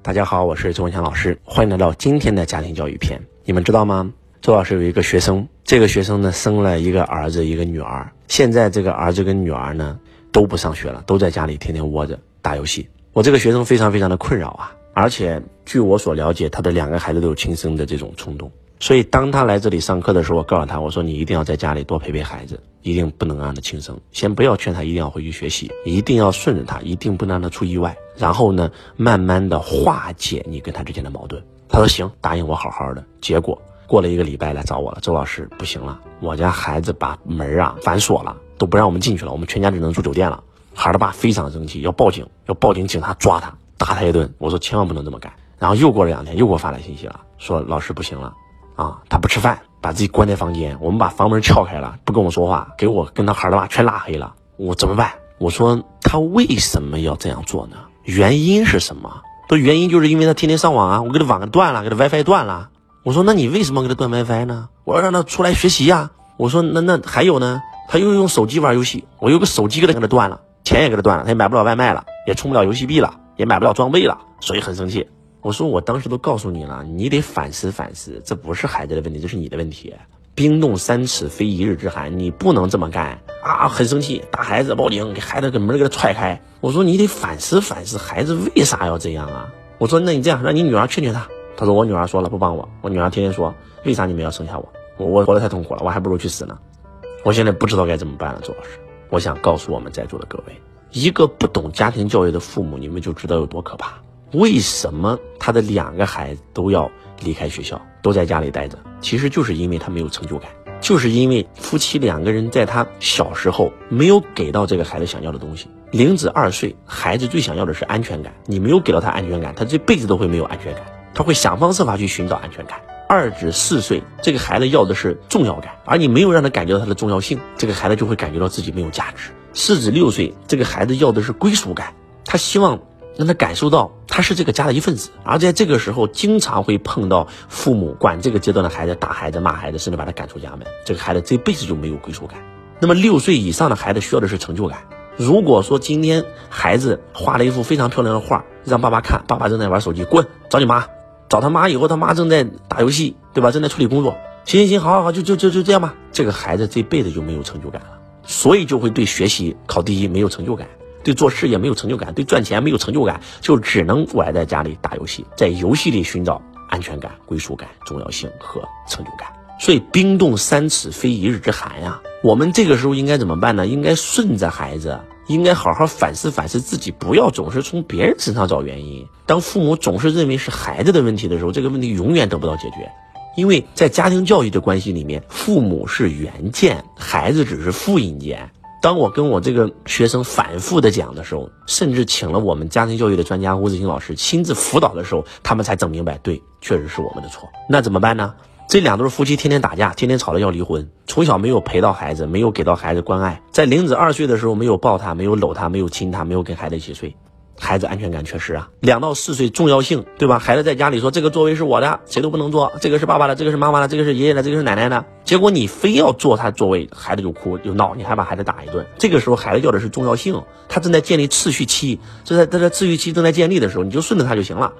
大家好，我是周文强老师，欢迎来到今天的家庭教育篇。你们知道吗？周老师有一个学生，这个学生呢生了一个儿子一个女儿，现在这个儿子跟女儿呢都不上学了，都在家里天天窝着打游戏。我这个学生非常非常的困扰啊，而且据我所了解，他的两个孩子都有轻生的这种冲动。所以当他来这里上课的时候，我告诉他，我说你一定要在家里多陪陪孩子，一定不能让他轻生。先不要劝他一定要回去学习，一定要顺着他，一定不能让他出意外。然后呢，慢慢的化解你跟他之间的矛盾。他说行，答应我好好的。结果过了一个礼拜来找我了，周老师不行了，我家孩子把门啊反锁了，都不让我们进去了，我们全家只能住酒店了。孩儿他爸非常生气，要报警，要报警，警察抓他，打他一顿。我说千万不能这么干。然后又过了两天，又给我发来信息了，说老师不行了。啊，他不吃饭，把自己关在房间。我们把房门撬开了，不跟我说话，给我跟他孩他妈全拉黑了。我怎么办？我说他为什么要这样做呢？原因是什么？的原因就是因为他天天上网啊，我给他网断了，给他 WiFi 断了。我说那你为什么给他断 WiFi 呢？我要让他出来学习呀。我说那那还有呢？他又用手机玩游戏，我有个手机给他给他断了，钱也给他断了，他也买不了外卖了，也充不了游戏币了，也买不了装备了，所以很生气。我说，我当时都告诉你了，你得反思反思，这不是孩子的问题，这是你的问题。冰冻三尺非一日之寒，你不能这么干啊！很生气，打孩子，报警，给孩子给门给他踹开。我说，你得反思反思，孩子为啥要这样啊？我说，那你这样，让你女儿劝劝他。他说，我女儿说了不帮我，我女儿天天说，为啥你们要生下我？我我活得太痛苦了，我还不如去死呢。我现在不知道该怎么办了，周老师。我想告诉我们在座的各位，一个不懂家庭教育的父母，你们就知道有多可怕。为什么他的两个孩子都要离开学校，都在家里待着？其实就是因为他没有成就感，就是因为夫妻两个人在他小时候没有给到这个孩子想要的东西。零至二岁，孩子最想要的是安全感，你没有给到他安全感，他这辈子都会没有安全感，他会想方设法去寻找安全感。二至四岁，这个孩子要的是重要感，而你没有让他感觉到他的重要性，这个孩子就会感觉到自己没有价值。四至六岁，这个孩子要的是归属感，他希望。让他感受到他是这个家的一份子，而在这个时候，经常会碰到父母管这个阶段的孩子打孩子、骂孩子，甚至把他赶出家门。这个孩子这辈子就没有归属感。那么六岁以上的孩子需要的是成就感。如果说今天孩子画了一幅非常漂亮的画，让爸爸看，爸爸正在玩手机，滚，找你妈，找他妈以后，他妈正在打游戏，对吧？正在处理工作。行行行，好好好，就就就就这样吧。这个孩子这辈子就没有成就感了，所以就会对学习考第一没有成就感。对做事业没有成就感，对赚钱没有成就感，就只能窝在家里打游戏，在游戏里寻找安全感、归属感、重要性和成就感。所以冰冻三尺非一日之寒呀。我们这个时候应该怎么办呢？应该顺着孩子，应该好好反思反思自己，不要总是从别人身上找原因。当父母总是认为是孩子的问题的时候，这个问题永远得不到解决。因为在家庭教育的关系里面，父母是原件，孩子只是复印件。当我跟我这个学生反复的讲的时候，甚至请了我们家庭教育的专家吴子清老师亲自辅导的时候，他们才整明白，对，确实是我们的错。那怎么办呢？这两对夫妻天天打架，天天吵着要离婚，从小没有陪到孩子，没有给到孩子关爱，在玲子二岁的时候没有抱他，没有搂他，没有亲他，没有跟孩子一起睡。孩子安全感缺失啊，两到四岁重要性，对吧？孩子在家里说这个座位是我的，谁都不能坐，这个是爸爸的，这个是妈妈的，这个是爷爷的，这个是奶奶的。结果你非要坐他座位，孩子就哭就闹，你还把孩子打一顿。这个时候孩子要的是重要性，他正在建立次序期，就在他的次序期正在建立的时候，你就顺着他就行了。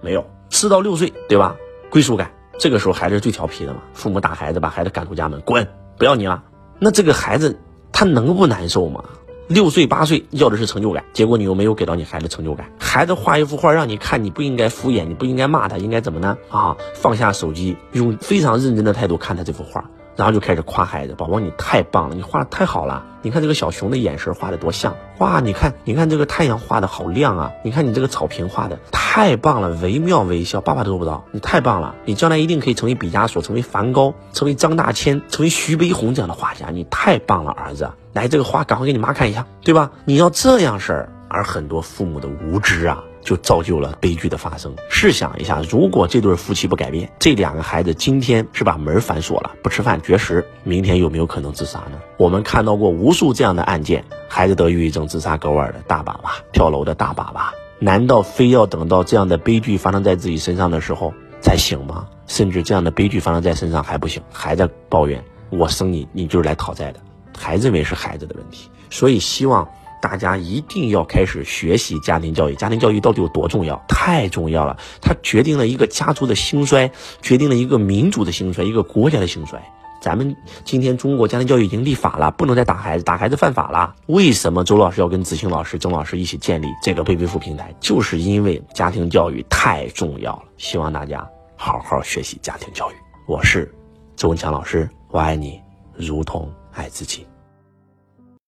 没有四到六岁，对吧？归属感，这个时候孩子是最调皮的嘛，父母打孩子，把孩子赶出家门，滚，不要你了。那这个孩子他能不难受吗？六岁八岁要的是成就感，结果你又没有给到你孩子成就感。孩子画一幅画让你看，你不应该敷衍，你不应该骂他，应该怎么呢？啊，放下手机，用非常认真的态度看他这幅画。然后就开始夸孩子，宝宝你太棒了，你画的太好了。你看这个小熊的眼神画的多像，哇！你看，你看这个太阳画的好亮啊！你看你这个草坪画的太棒了，惟妙惟肖。爸爸都做不到，你太棒了，你将来一定可以成为毕加索，成为梵高，成为张大千，成为徐悲鸿这样的画家。你太棒了，儿子，来这个画赶快给你妈看一下，对吧？你要这样式儿，而很多父母的无知啊。就造就了悲剧的发生。试想一下，如果这对夫妻不改变，这两个孩子今天是把门反锁了，不吃饭绝食，明天有没有可能自杀呢？我们看到过无数这样的案件，孩子得抑郁症自杀割腕的大把把，跳楼的大把把。难道非要等到这样的悲剧发生在自己身上的时候才醒吗？甚至这样的悲剧发生在身上还不醒，还在抱怨我生你，你就是来讨债的，还认为是孩子的问题。所以希望。大家一定要开始学习家庭教育。家庭教育到底有多重要？太重要了，它决定了一个家族的兴衰，决定了一个民族的兴衰，一个国家的兴衰。咱们今天中国家庭教育已经立法了，不能再打孩子，打孩子犯法了。为什么周老师要跟子清老师、曾老师一起建立这个贝贝父平台？就是因为家庭教育太重要了，希望大家好好学习家庭教育。我是周文强老师，我爱你，如同爱自己。